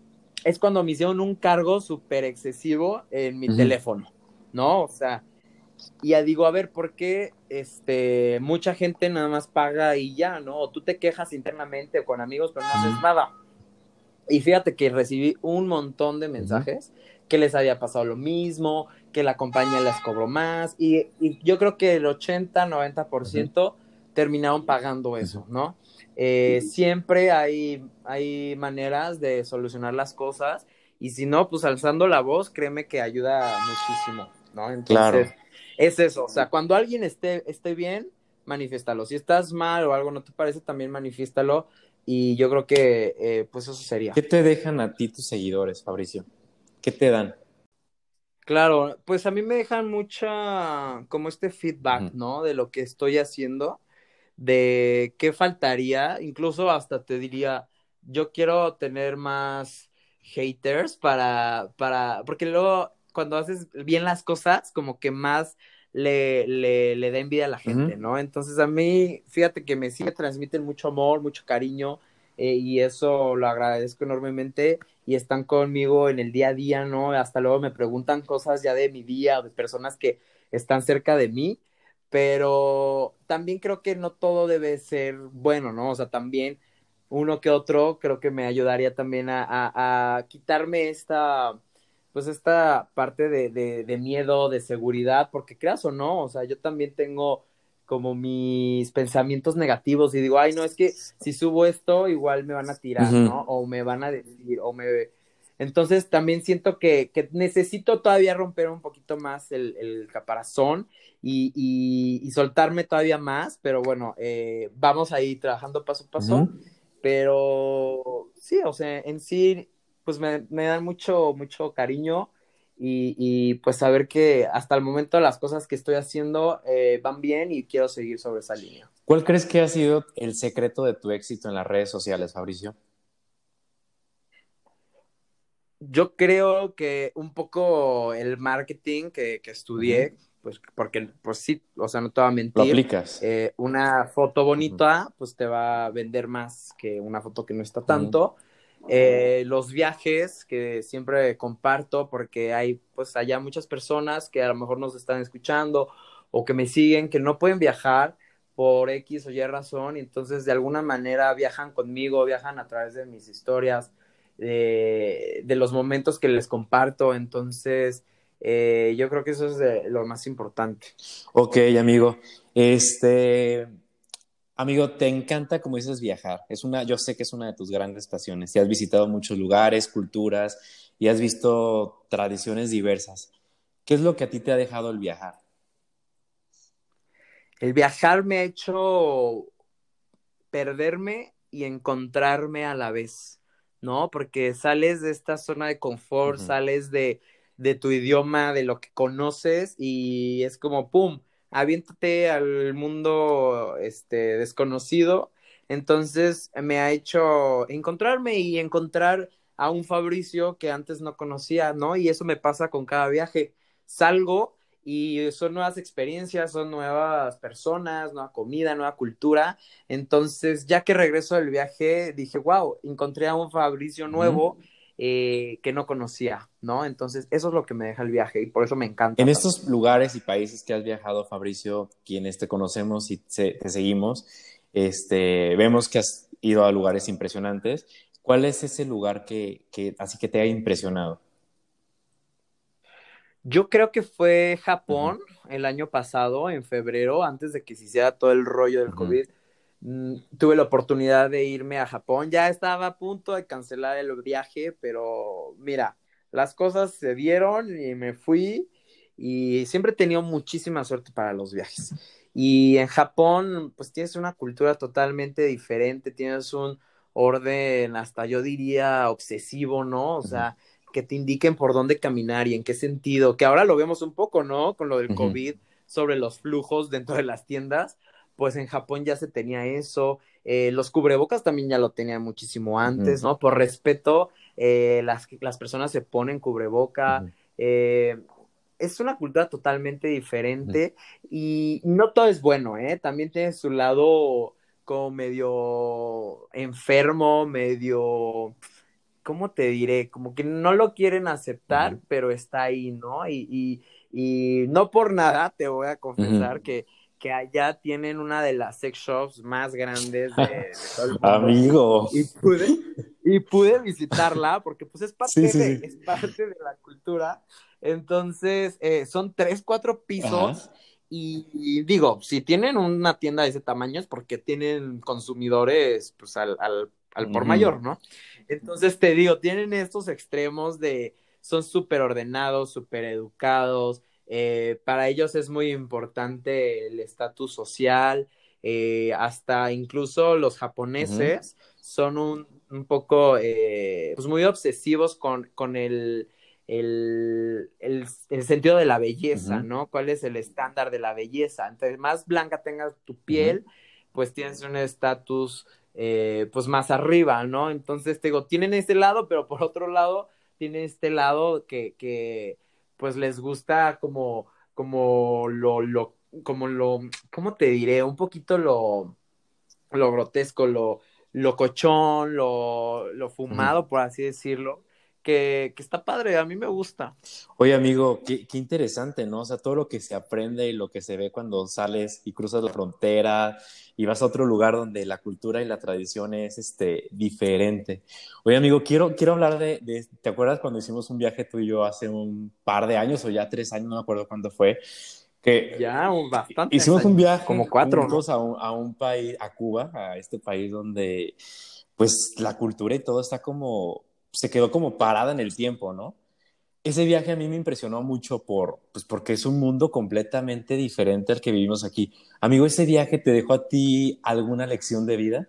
Speaker 2: es cuando me hicieron un cargo súper excesivo en mi teléfono, ¿no? O sea, y ya digo, a ver, ¿por qué este, mucha gente nada más paga y ya, ¿no? O tú te quejas internamente o con amigos, pero no haces nada. Y fíjate que recibí un montón de mensajes que les había pasado lo mismo, que la compañía les cobró más, y, yo creo que el 80, 90% terminaron pagando eso, ¿no? Eh, siempre hay, hay maneras de solucionar las cosas, y si no, pues alzando la voz, créeme que ayuda muchísimo, ¿no? Entonces, es eso, o sea, cuando alguien esté, esté bien, manifiéstalo. Si estás mal o algo no te parece, también manifiéstalo. Y yo creo que, eh, pues eso sería.
Speaker 3: ¿Qué te dejan a ti tus seguidores, Fabricio? ¿Qué te dan?
Speaker 2: Claro, pues a mí me dejan mucha, como este feedback, ¿no? De lo que estoy haciendo, de qué faltaría, incluso hasta te diría, yo quiero tener más haters para, para, porque luego cuando haces bien las cosas, como que más le, le, le da envidia a la gente, ¿no? Entonces a mí, fíjate que me sigue, transmiten mucho amor, mucho cariño, eh, y eso lo agradezco enormemente y están conmigo en el día a día, ¿no? Hasta luego me preguntan cosas ya de mi día o de personas que están cerca de mí, pero también creo que no todo debe ser bueno, ¿no? O sea, también uno que otro creo que me ayudaría también a, a, quitarme esta, pues esta parte de, de, de miedo, de seguridad, porque creas o no, o sea, yo también tengo como mis pensamientos negativos y digo, ay, no, es que si subo esto, igual me van a tirar, ¿no? O me van a decir, o me... Entonces también siento que, que necesito todavía romper un poquito más el, el caparazón y, y, soltarme todavía más, pero bueno, eh, vamos ahí trabajando paso a paso, pero sí, o sea, en sí pues me, me dan mucho, mucho cariño y, y, pues saber que hasta el momento las cosas que estoy haciendo eh, van bien y quiero seguir sobre esa línea.
Speaker 1: ¿Cuál crees que ha sido el secreto de tu éxito en las redes sociales, Fabricio?
Speaker 2: Yo creo que un poco el marketing que, que estudié, uh -huh. pues porque pues sí, o sea, no te va a mentir.
Speaker 1: Lo aplicas.
Speaker 2: Eh, una foto bonita, uh -huh. pues te va a vender más que una foto que no está tanto. Uh -huh eh, los viajes que siempre comparto porque hay pues allá muchas personas que a lo mejor nos están escuchando o que me siguen que no pueden viajar por X o Y razón y entonces de alguna manera viajan conmigo, viajan a través de mis historias, de, los momentos que les comparto, entonces eh, yo creo que eso es lo más importante.
Speaker 1: Ok, amigo, este, Amigo, te encanta, como dices, viajar. Es una, yo sé que es una de tus grandes pasiones. Y has visitado muchos lugares, culturas y has visto tradiciones diversas. ¿Qué es lo que a ti te ha dejado el viajar?
Speaker 2: El viajar me ha hecho perderme y encontrarme a la vez, ¿no? Porque sales de esta zona de confort, uh -huh. sales de, de tu idioma, de lo que conoces y es como, ¡pum! Aviéntate al mundo este, desconocido. Entonces me ha hecho encontrarme y encontrar a un Fabricio que antes no conocía, ¿no? Y eso me pasa con cada viaje. Salgo y son nuevas experiencias, son nuevas personas, nueva comida, nueva cultura. Entonces, ya que regreso del viaje, dije, wow, encontré a un Fabricio nuevo. Eh, que no conocía, ¿no? Entonces, eso es lo que me deja el viaje y por eso me encanta.
Speaker 1: En tanto. estos lugares y países que has viajado, Fabricio, quienes te conocemos y te, te seguimos, este, vemos que has ido a lugares impresionantes. ¿Cuál es ese lugar que, que así que te ha impresionado?
Speaker 2: Yo creo que fue Japón uh -huh. el año pasado, en febrero, antes de que se hiciera todo el rollo del uh -huh. COVID tuve la oportunidad de irme a Japón. Ya estaba a punto de cancelar el viaje, pero mira, las cosas se dieron y me fui y siempre he tenido muchísima suerte para los viajes. Y en Japón, pues tienes una cultura totalmente diferente, tienes un orden hasta yo diría obsesivo, ¿no? O sea, que te indiquen por dónde caminar y en qué sentido, que ahora lo vemos un poco, ¿no? Con lo del uh -huh. COVID sobre los flujos dentro de las tiendas, pues en Japón ya se tenía eso. Eh, los cubrebocas también ya lo tenía muchísimo antes, uh -huh. ¿no? Por respeto, eh, las, las personas se ponen cubreboca. Uh -huh. eh, es una cultura totalmente diferente uh -huh. y no todo es bueno, ¿eh? También tiene su lado como medio enfermo, medio, ¿cómo te diré? Como que no lo quieren aceptar, pero está ahí, ¿no? Y, y, y, no por nada te voy a confesar que que allá tienen una de las sex shops más grandes de, de (laughs)
Speaker 1: todo el mundo. Amigo.
Speaker 2: Y pude, y pude visitarla porque pues es parte, sí, sí, de, sí. es parte de la cultura. Entonces, eh, son tres, cuatro pisos. Y, y, digo, si tienen una tienda de ese tamaño es porque tienen consumidores pues al, al, al por mayor, ¿no? Entonces te digo, tienen estos extremos de son súper ordenados, súper educados, eh, para ellos es muy importante el estatus social, eh, hasta incluso los japoneses uh -huh. son un, un poco, eh, pues muy obsesivos con, con el, el, el, el, sentido de la belleza, uh -huh. ¿no? ¿Cuál es el estándar de la belleza? Entonces, más blanca tengas tu piel, uh -huh. pues tienes un estatus, eh, pues más arriba, ¿no? Entonces, te digo, tienen ese lado, pero por otro lado, tienen este lado que, que pues les gusta como, como lo, lo, como lo, ¿cómo te diré? Un poquito lo, lo grotesco, lo, lo cochón, lo, lo fumado, uh -huh. por así decirlo. Que, que, está padre, a mí me gusta.
Speaker 1: Oye, amigo, qué, qué, interesante, ¿no? O sea, todo lo que se aprende y lo que se ve cuando sales y cruzas la frontera y vas a otro lugar donde la cultura y la tradición es este, diferente. Oye, amigo, quiero, quiero hablar de, de, ¿te acuerdas cuando hicimos un viaje tú y yo hace un par de años o ya tres años, no me acuerdo cuándo fue? Que
Speaker 2: ya, bastante.
Speaker 1: Hicimos un viaje
Speaker 2: como cuatro,
Speaker 1: ¿no? a, un, a un país, a Cuba, a este país donde pues la cultura y todo está como se quedó como parada en el tiempo, ¿no? Ese viaje a mí me impresionó mucho por, pues porque es un mundo completamente diferente al que vivimos aquí. Amigo, ¿ese viaje te dejó a ti alguna lección de vida?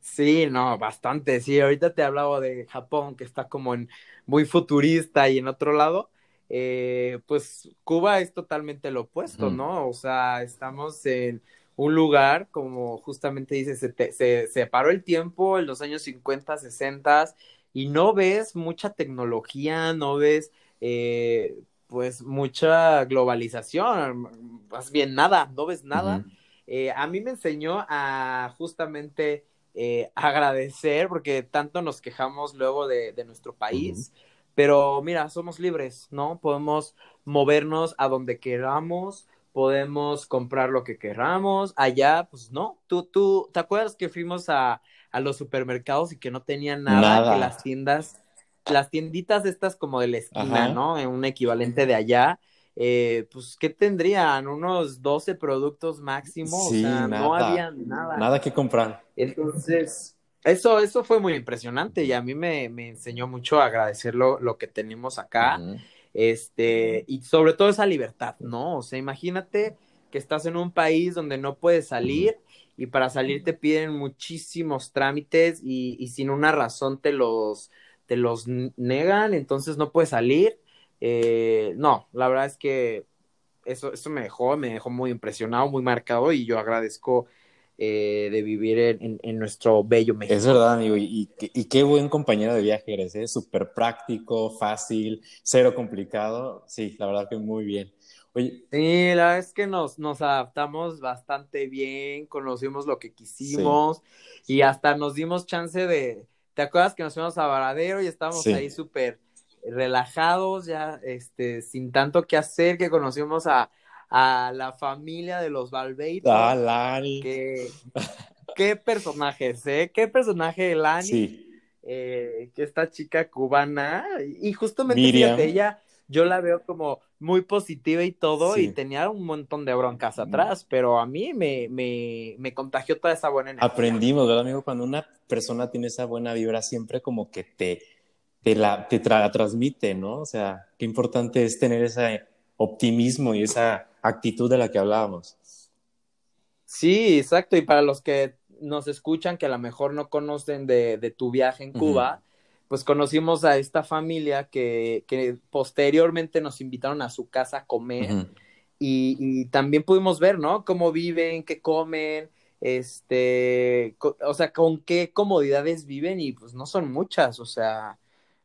Speaker 2: Sí, no, bastante. Sí, ahorita te hablaba de Japón, que está como en muy futurista y en otro lado. Eh, pues Cuba es totalmente lo opuesto, ¿no? O sea, estamos en un lugar, como justamente dice, se, se, se paró el tiempo en los años 50, 60 y no ves mucha tecnología, no ves eh, pues mucha globalización, más bien nada, no ves nada. Eh, a mí me enseñó a justamente eh, agradecer, porque tanto nos quejamos luego de, nuestro país, pero mira, somos libres, ¿no? Podemos movernos a donde queramos, podemos comprar lo que queramos, allá, pues no, tú, tú, ¿te acuerdas que fuimos a, a los supermercados y que no tenían nada, que las tiendas, las tienditas estas como de la esquina, ¿no? En un equivalente de allá, eh, pues, ¿qué tendrían? Unos 12 productos máximo, o sea, no había nada.
Speaker 1: Nada que comprar.
Speaker 2: Entonces, eso, eso fue muy impresionante y a mí me, enseñó mucho a agradecer lo, que tenemos acá, este, y sobre todo esa libertad, ¿no? O sea, imagínate que estás en un país donde no puedes salir y para salir te piden muchísimos trámites y, y sin una razón te los, te los negan, entonces no puedes salir. Eh, no, la verdad es que eso, eso me dejó, me dejó muy impresionado, muy marcado y yo agradezco eh, de vivir en, nuestro bello México.
Speaker 1: Es verdad, amigo, y, qué buen compañero de viaje eres, ¿eh? súper práctico, fácil, cero complicado. Sí, la verdad que muy bien.
Speaker 2: Oye. Sí, la verdad es que nos, nos adaptamos bastante bien, conocimos lo que quisimos y hasta nos dimos chance de, ¿te acuerdas que nos fuimos a Varadero y estábamos ahí súper relajados, ya este, sin tanto que hacer, que conocimos a, a la familia de los Valveitos.
Speaker 1: Ah, Lani.
Speaker 2: qué personajes, ¿eh? Qué personaje Lani. Sí. Eh, que esta chica cubana, y justamente fíjate, ella, yo la veo como muy positiva y todo, y tenía un montón de broncas atrás, pero a mí me, me, me contagió toda esa buena energía.
Speaker 1: Aprendimos, ¿verdad, amigo? Cuando una persona tiene esa buena vibra, siempre como que te, te la, te transmite, ¿no? O sea, qué importante es tener ese optimismo y esa actitud de la que hablábamos.
Speaker 2: Sí, exacto. Y para los que nos escuchan, que a lo mejor no conocen de, tu viaje en Cuba, pues conocimos a esta familia que, que, posteriormente nos invitaron a su casa a comer. y, y, también pudimos ver, ¿no? Cómo viven, qué comen, este, o sea, con qué comodidades viven y pues no son muchas, o sea,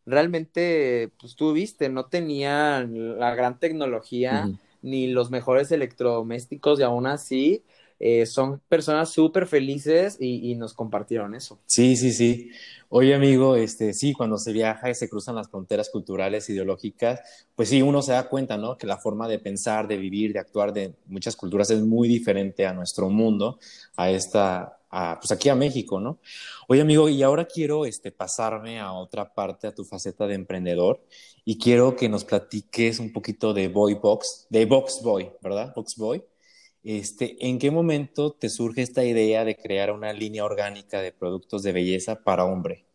Speaker 2: realmente, pues tú viste, no tenían la gran tecnología ni los mejores electrodomésticos y aún así eh, son personas súper felices y, nos compartieron eso.
Speaker 1: Sí, sí, sí. Oye, amigo, este, sí, cuando se viaja y se cruzan las fronteras culturales, ideológicas, pues sí, uno se da cuenta, ¿no? Que la forma de pensar, de vivir, de actuar de muchas culturas es muy diferente a nuestro mundo, a esta, pues aquí a México, ¿no? Oye, amigo, y ahora quiero este, pasarme a otra parte, a tu faceta de emprendedor, y quiero que nos platiques un poquito de Boy Box, de Box Boy, ¿verdad? Box Boy. Este, ¿En qué momento te surge esta idea de crear una línea orgánica de productos de belleza para hombre?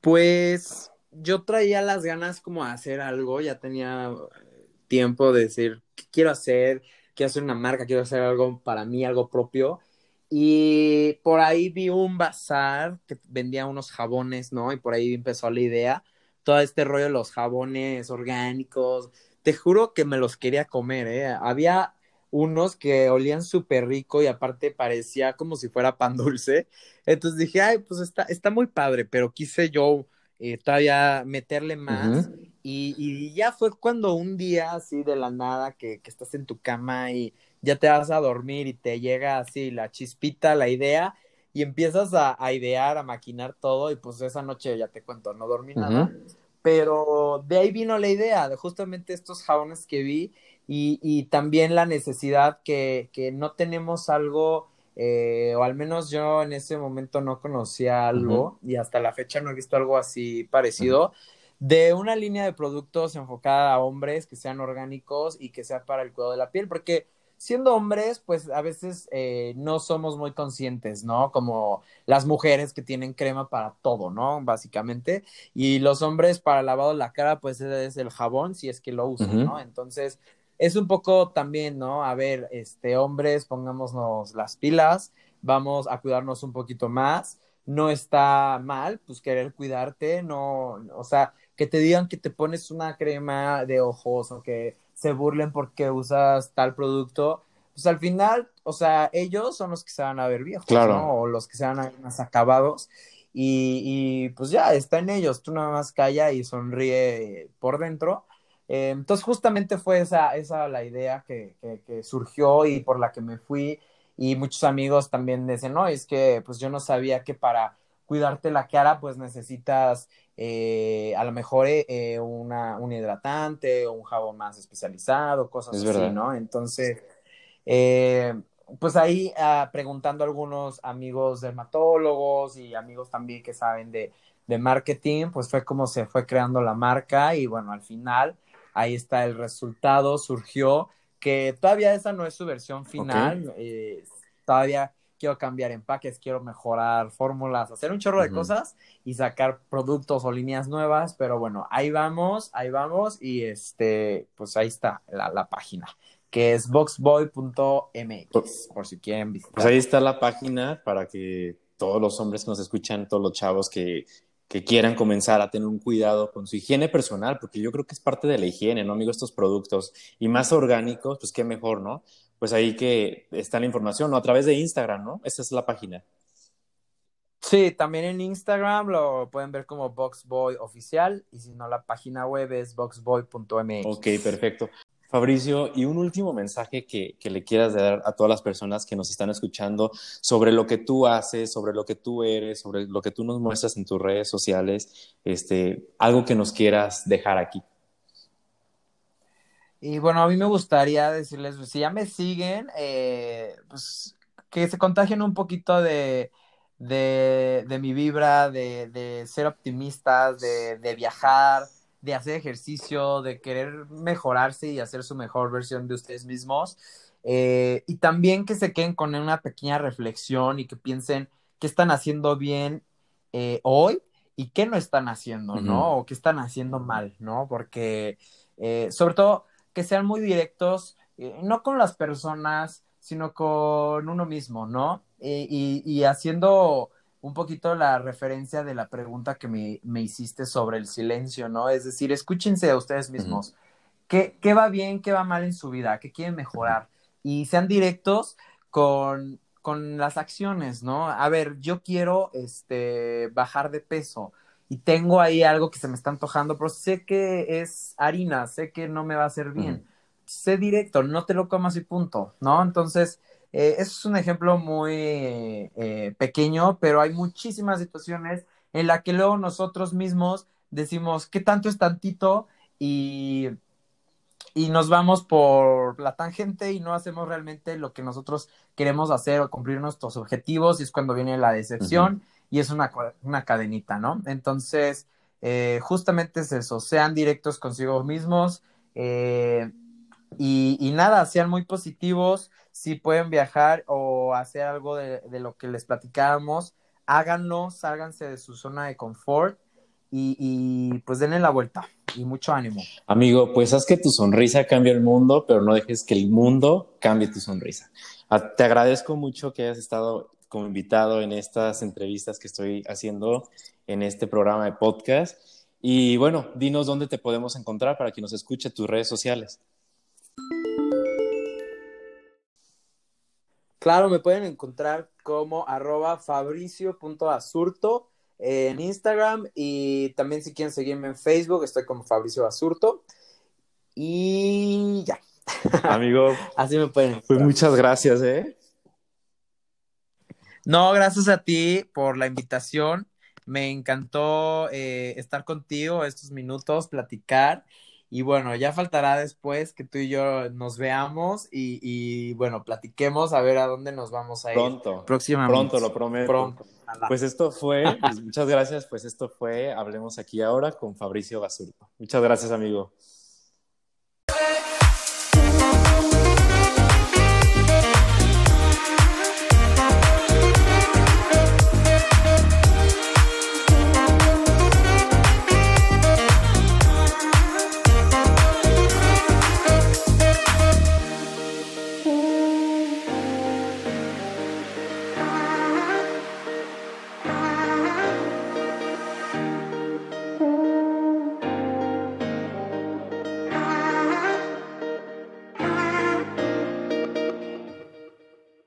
Speaker 2: Pues yo traía las ganas como de hacer algo, ya tenía tiempo de decir, ¿qué quiero hacer? Quiero hacer una marca, quiero hacer algo para mí, algo propio. Y por ahí vi un bazar que vendía unos jabones, ¿no? Y por ahí empezó la idea, todo este rollo de los jabones orgánicos. Te juro que me los quería comer, ¿eh? Había unos que olían súper rico y aparte parecía como si fuera pan dulce. Entonces dije, ay, pues está, está muy padre, pero quise yo eh, todavía meterle más. Y, ya fue cuando un día así de la nada que, estás en tu cama y ya te vas a dormir y te llega así la chispita, la idea y empiezas a, idear, a maquinar todo y pues esa noche ya te cuento, no dormí nada. Pero de ahí vino la idea de justamente estos jabones que vi y, también la necesidad que, no tenemos algo, eh, o al menos yo en ese momento no conocía algo y hasta la fecha no he visto algo así parecido de una línea de productos enfocada a hombres que sean orgánicos y que sea para el cuidado de la piel, porque siendo hombres, pues a veces eh, no somos muy conscientes, ¿no? Como las mujeres que tienen crema para todo, ¿no? Básicamente. Y los hombres para lavado de la cara, pues es el jabón, si es que lo usan, ¿no? Entonces, es un poco también, ¿no? A ver, este, hombres, pongámonos las pilas, vamos a cuidarnos un poquito más. No está mal, pues querer cuidarte, no, o sea, que te digan que te pones una crema de ojos o que se burlen porque usas tal producto, pues al final, o sea, ellos son los que se van a ver viejos,
Speaker 1: Claro.
Speaker 2: ¿no? O los que se van a ver más acabados. Y, y, pues ya, está en ellos, tú nada más calla y sonríe por dentro. Eh, entonces justamente fue esa, esa la idea que, que, que surgió y por la que me fui. Y muchos amigos también dicen, no, es que pues yo no sabía que para cuidarte la cara pues necesitas eh, a lo mejor eh, una, un hidratante o un jabón más especializado, cosas
Speaker 1: Es
Speaker 2: así,
Speaker 1: verdad.
Speaker 2: ¿no? Entonces, eh, pues ahí ah, preguntando a algunos amigos dermatólogos y amigos también que saben de, de marketing, pues fue como se fue creando la marca y bueno, al final ahí está el resultado, surgió que todavía esa no es su versión final, eh, todavía quiero cambiar empaques, quiero mejorar fórmulas, hacer un chorro de cosas y sacar productos o líneas nuevas, pero bueno, ahí vamos, ahí vamos y este, pues ahí está la, la página, que es boxboy.mx, por si quieren visitar.
Speaker 1: Pues ahí está la página para que todos los hombres que nos escuchan, todos los chavos que, que quieran comenzar a tener un cuidado con su higiene personal, porque yo creo que es parte de la higiene, ¿no, amigo? Estos productos y más orgánicos, pues qué mejor, ¿no? Pues ahí que está la información, ¿no? A través de Instagram, ¿no? Esta es la página.
Speaker 2: Sí, también en Instagram lo pueden ver como Boxboy oficial y si no la página web es boxboy.mx.
Speaker 1: Ok, perfecto. Fabricio, y un último mensaje que, que, le quieras dar a todas las personas que nos están escuchando sobre lo que tú haces, sobre lo que tú eres, sobre lo que tú nos muestras en tus redes sociales, este, algo que nos quieras dejar aquí.
Speaker 2: Y bueno, a mí me gustaría decirles, pues, si ya me siguen, eh, pues que se contagien un poquito de, de, de mi vibra, de, de ser optimistas, de, de viajar, de hacer ejercicio, de querer mejorarse y hacer su mejor versión de ustedes mismos. Eh, y también que se queden con una pequeña reflexión y que piensen qué están haciendo bien eh, hoy y qué no están haciendo, ¿no? O qué están haciendo mal, ¿no? Porque, eh, sobre todo, que sean muy directos, no con las personas, sino con uno mismo, ¿no? Y, y haciendo un poquito la referencia de la pregunta que me, me, hiciste sobre el silencio, ¿no? Es decir, escúchense a ustedes mismos. Uh -huh. ¿Qué, ¿Qué, va bien, qué va mal en su vida? ¿Qué quieren mejorar? Uh -huh. Y sean directos con, con las acciones, ¿no? A ver, yo quiero este, bajar de peso y tengo ahí algo que se me está antojando, pero sé que es harina, sé que no me va a hacer bien. Uh -huh. Sé directo, no te lo comas y punto, ¿no? Entonces, eh, es un ejemplo muy eh, pequeño, pero hay muchísimas situaciones en las que luego nosotros mismos decimos, ¿qué tanto es tantito? Y, y nos vamos por la tangente y no hacemos realmente lo que nosotros queremos hacer o cumplir nuestros objetivos, y es cuando viene la decepción. Y es una, una cadenita, ¿no? Entonces, eh, justamente es eso, sean directos consigo mismos eh, y, y, nada, sean muy positivos, si pueden viajar o hacer algo de, de, lo que les platicábamos, háganlo, sálganse de su zona de confort y, y pues denle la vuelta y mucho ánimo.
Speaker 1: Amigo, pues haz que tu sonrisa cambie el mundo, pero no dejes que el mundo cambie tu sonrisa. Te agradezco mucho que hayas estado como invitado en estas entrevistas que estoy haciendo en este programa de podcast. Y bueno, dinos dónde te podemos encontrar para que nos escuche tus redes sociales.
Speaker 2: Claro, me pueden encontrar como arroba fabricio.asurto en Instagram y también si quieren seguirme en Facebook, estoy como Fabricio Asurto. Y ya.
Speaker 1: Amigo, (laughs)
Speaker 2: así me pueden.
Speaker 1: Pues muchas gracias, ¿eh?
Speaker 2: No, gracias a ti por la invitación. Me encantó eh, estar contigo estos minutos, platicar. Y bueno, ya faltará después que tú y yo nos veamos y, y bueno, platiquemos a ver a dónde nos vamos a ir.
Speaker 1: Pronto.
Speaker 2: Próximamente.
Speaker 1: Pronto, lo prometo.
Speaker 2: Pronto.
Speaker 1: Pues esto fue, pues muchas gracias. Pues esto fue Hablemos aquí ahora con Fabricio Basurto. Muchas gracias, amigo.